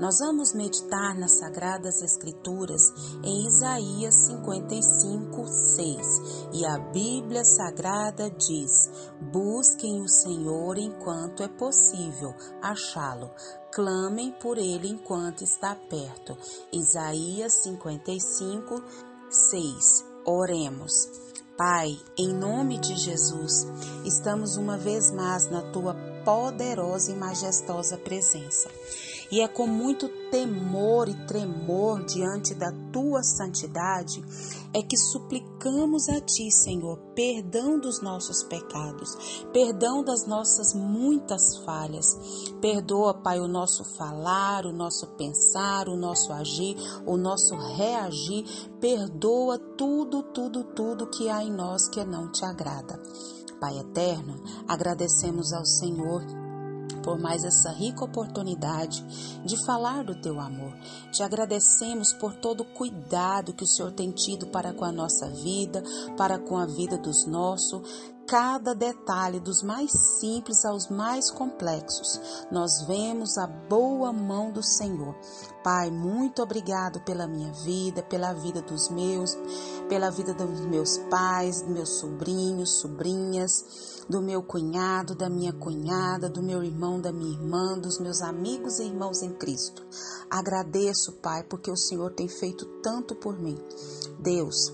Nós vamos meditar nas Sagradas Escrituras em Isaías 55, 6. E a Bíblia Sagrada diz: Busquem o Senhor enquanto é possível achá-lo. Clamem por ele enquanto está perto. Isaías 55, 6. Oremos. Pai, em nome de Jesus, estamos uma vez mais na tua poderosa e majestosa presença. E é com muito temor e tremor diante da tua santidade é que suplicamos a ti, Senhor, perdão dos nossos pecados, perdão das nossas muitas falhas. Perdoa, Pai, o nosso falar, o nosso pensar, o nosso agir, o nosso reagir. Perdoa tudo, tudo, tudo que há em nós que não te agrada. Pai eterno, agradecemos ao Senhor por mais essa rica oportunidade de falar do teu amor. Te agradecemos por todo o cuidado que o Senhor tem tido para com a nossa vida, para com a vida dos nossos cada detalhe, dos mais simples aos mais complexos. Nós vemos a boa mão do Senhor. Pai, muito obrigado pela minha vida, pela vida dos meus, pela vida dos meus pais, dos meus sobrinhos, sobrinhas, do meu cunhado, da minha cunhada, do meu irmão, da minha irmã, dos meus amigos e irmãos em Cristo. Agradeço, Pai, porque o Senhor tem feito tanto por mim. Deus,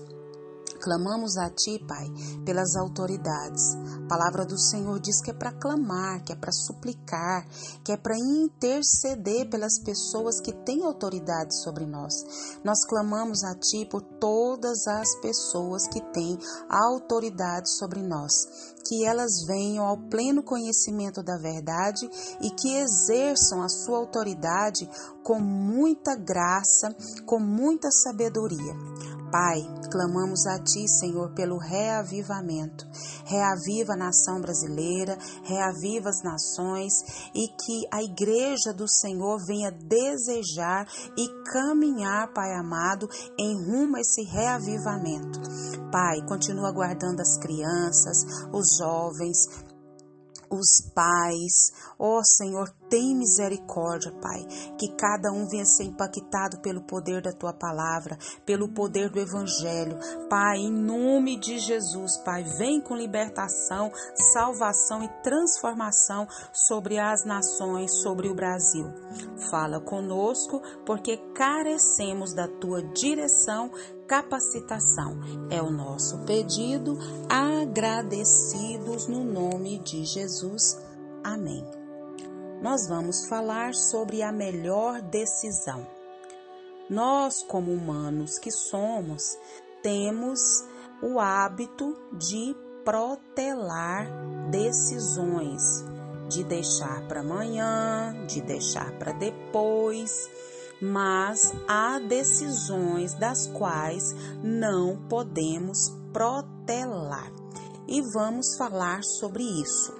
Clamamos a Ti, Pai, pelas autoridades. A palavra do Senhor diz que é para clamar, que é para suplicar, que é para interceder pelas pessoas que têm autoridade sobre nós. Nós clamamos a Ti por todas as pessoas que têm autoridade sobre nós, que elas venham ao pleno conhecimento da verdade e que exerçam a sua autoridade com muita graça, com muita sabedoria. Pai, clamamos a Ti, Senhor, pelo reavivamento. Reaviva a nação brasileira, reaviva as nações e que a igreja do Senhor venha desejar e caminhar, Pai amado, em rumo a esse reavivamento. Pai, continua guardando as crianças, os jovens, os pais. Ó oh, Senhor, tem misericórdia, Pai, que cada um venha ser impactado pelo poder da tua palavra, pelo poder do evangelho. Pai, em nome de Jesus, Pai, vem com libertação, salvação e transformação sobre as nações, sobre o Brasil. Fala conosco, porque carecemos da tua direção, capacitação. É o nosso pedido, agradecidos no nome de Jesus. Amém nós vamos falar sobre a melhor decisão. Nós, como humanos que somos, temos o hábito de protelar decisões, de deixar para amanhã, de deixar para depois, mas há decisões das quais não podemos protelar. E vamos falar sobre isso.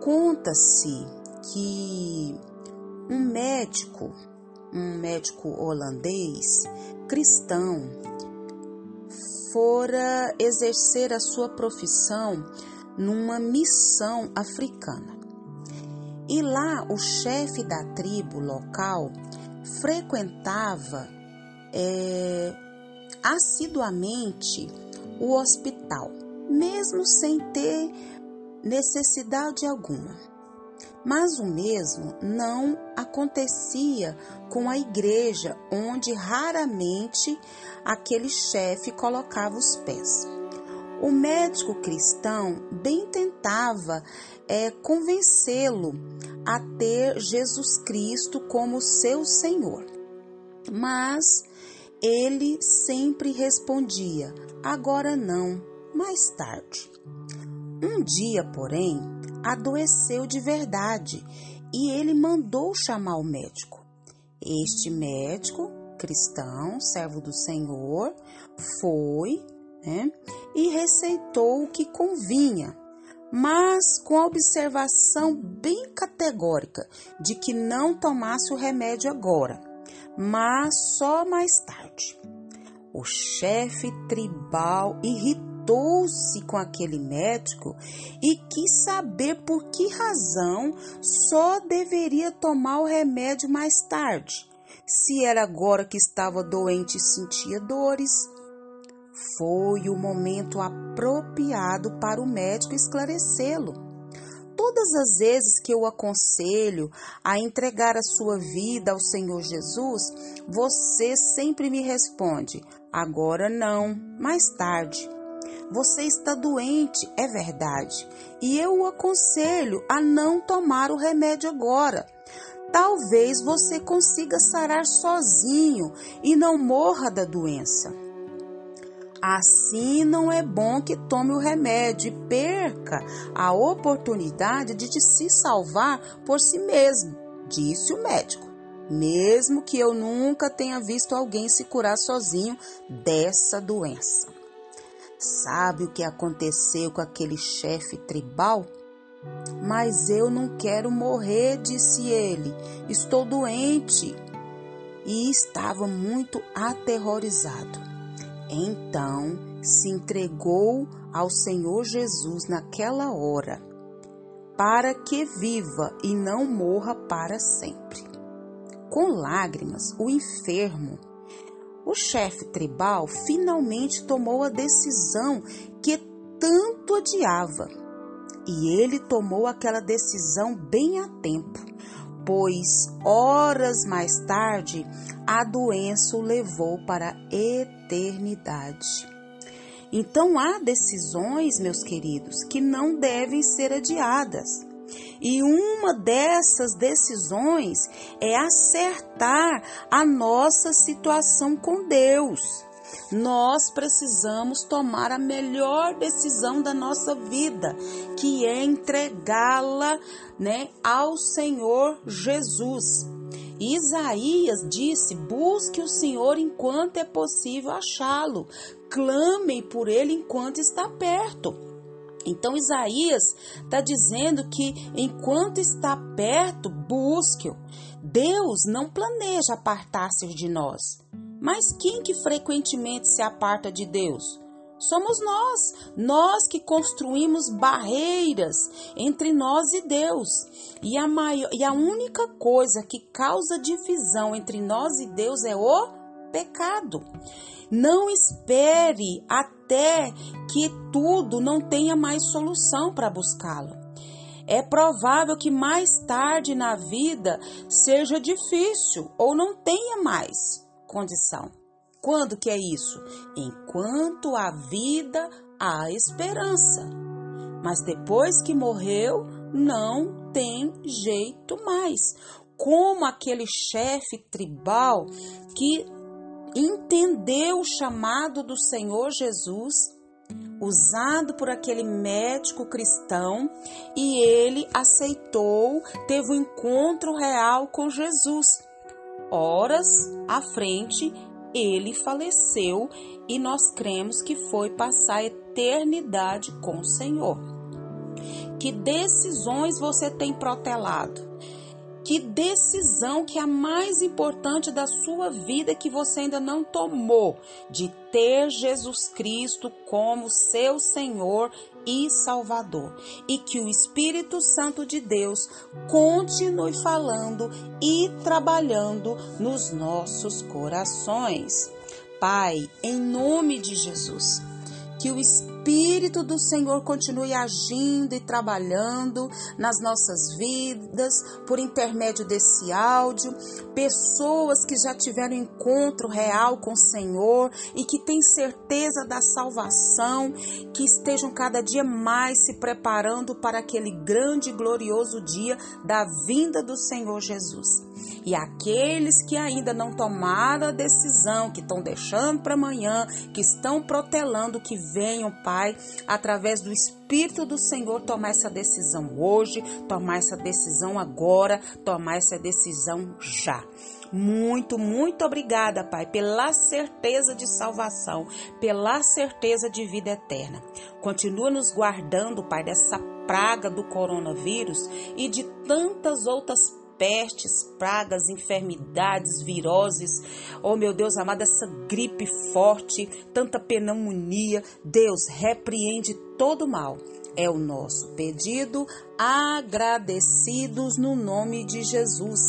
Conta-se que um médico, um médico holandês cristão, fora exercer a sua profissão numa missão africana. E lá o chefe da tribo local frequentava é, assiduamente o hospital, mesmo sem ter necessidade alguma. Mas o mesmo não acontecia com a igreja, onde raramente aquele chefe colocava os pés. O médico cristão bem tentava é, convencê-lo a ter Jesus Cristo como seu Senhor, mas ele sempre respondia: agora não, mais tarde. Um dia, porém, adoeceu de verdade e ele mandou chamar o médico. Este médico, cristão, servo do Senhor, foi né, e receitou o que convinha, mas com a observação bem categórica de que não tomasse o remédio agora, mas só mais tarde. O chefe tribal irritou-se com aquele médico e quis saber por que razão só deveria tomar o remédio mais tarde, se era agora que estava doente e sentia dores. Foi o momento apropriado para o médico esclarecê-lo todas as vezes que eu aconselho a entregar a sua vida ao Senhor Jesus, você sempre me responde: agora não, mais tarde. Você está doente, é verdade, e eu o aconselho a não tomar o remédio agora. Talvez você consiga sarar sozinho e não morra da doença. Assim não é bom que tome o remédio e perca a oportunidade de se salvar por si mesmo, disse o médico. Mesmo que eu nunca tenha visto alguém se curar sozinho dessa doença. Sabe o que aconteceu com aquele chefe tribal? Mas eu não quero morrer, disse ele. Estou doente. E estava muito aterrorizado. Então se entregou ao Senhor Jesus naquela hora, para que viva e não morra para sempre. Com lágrimas, o enfermo, o chefe tribal finalmente tomou a decisão que tanto adiava. E ele tomou aquela decisão bem a tempo, pois horas mais tarde a doença o levou para a eternidade. Então há decisões, meus queridos, que não devem ser adiadas. E uma dessas decisões é acertar a nossa situação com Deus. Nós precisamos tomar a melhor decisão da nossa vida, que é entregá-la, né, ao Senhor Jesus. Isaías disse: Busque o Senhor enquanto é possível achá-lo, clame por ele enquanto está perto. Então Isaías está dizendo que enquanto está perto, busque-o. Deus não planeja apartar-se de nós. Mas quem que frequentemente se aparta de Deus? Somos nós, nós que construímos barreiras entre nós e Deus. E a, maior, e a única coisa que causa divisão entre nós e Deus é o pecado. Não espere até que tudo não tenha mais solução para buscá-lo. É provável que mais tarde na vida seja difícil ou não tenha mais condição. Quando que é isso? Enquanto há vida, há esperança. Mas depois que morreu, não tem jeito mais. Como aquele chefe tribal que entendeu o chamado do Senhor Jesus, usado por aquele médico cristão, e ele aceitou, teve um encontro real com Jesus. Horas à frente, ele faleceu e nós cremos que foi passar a eternidade com o Senhor. Que decisões você tem protelado? Que decisão que é a mais importante da sua vida que você ainda não tomou de ter Jesus Cristo como seu Senhor e Salvador. E que o Espírito Santo de Deus continue falando e trabalhando nos nossos corações. Pai, em nome de Jesus, que o Espírito do Senhor continue agindo e trabalhando nas nossas vidas por intermédio desse áudio. Pessoas que já tiveram encontro real com o Senhor e que têm certeza da salvação, que estejam cada dia mais se preparando para aquele grande e glorioso dia da vinda do Senhor Jesus. E aqueles que ainda não tomaram a decisão, que estão deixando para amanhã, que estão protelando que venham, Pai, através do Espírito do Senhor, tomar essa decisão hoje, tomar essa decisão agora, tomar essa decisão já. Muito, muito obrigada, Pai, pela certeza de salvação, pela certeza de vida eterna. Continua nos guardando, Pai, dessa praga do coronavírus e de tantas outras pestes, pragas, enfermidades, viroses. Oh meu Deus amado, essa gripe forte, tanta pneumonia. Deus repreende todo mal. É o nosso pedido, agradecidos no nome de Jesus.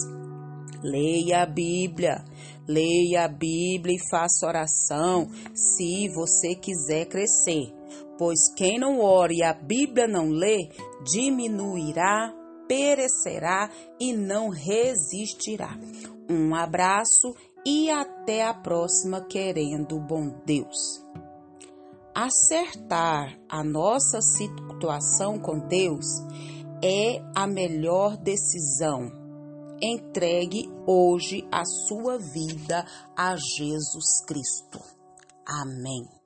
Leia a Bíblia, leia a Bíblia e faça oração se você quiser crescer. Pois quem não ora e a Bíblia não lê, diminuirá, perecerá e não resistirá. Um abraço e até a próxima, querendo bom Deus. Acertar a nossa situação com Deus é a melhor decisão entregue hoje a sua vida a Jesus Cristo. Amém.